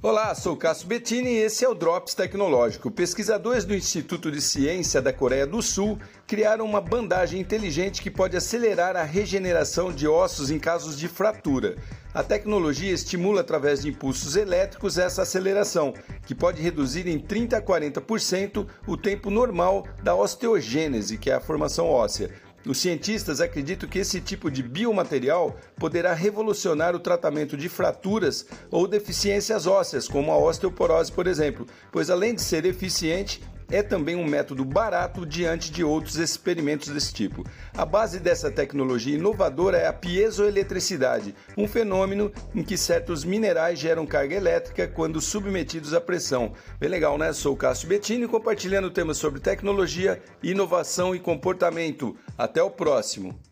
Olá, sou Cássio Bettini e esse é o Drops Tecnológico. Pesquisadores do Instituto de Ciência da Coreia do Sul criaram uma bandagem inteligente que pode acelerar a regeneração de ossos em casos de fratura. A tecnologia estimula através de impulsos elétricos essa aceleração, que pode reduzir em 30 a 40% o tempo normal da osteogênese, que é a formação óssea. Os cientistas acreditam que esse tipo de biomaterial poderá revolucionar o tratamento de fraturas ou deficiências ósseas, como a osteoporose, por exemplo, pois além de ser eficiente, é também um método barato diante de outros experimentos desse tipo. A base dessa tecnologia inovadora é a piezoeletricidade, um fenômeno em que certos minerais geram carga elétrica quando submetidos à pressão. Bem legal, né? Sou o Cássio Bettini compartilhando temas sobre tecnologia, inovação e comportamento. Até o próximo!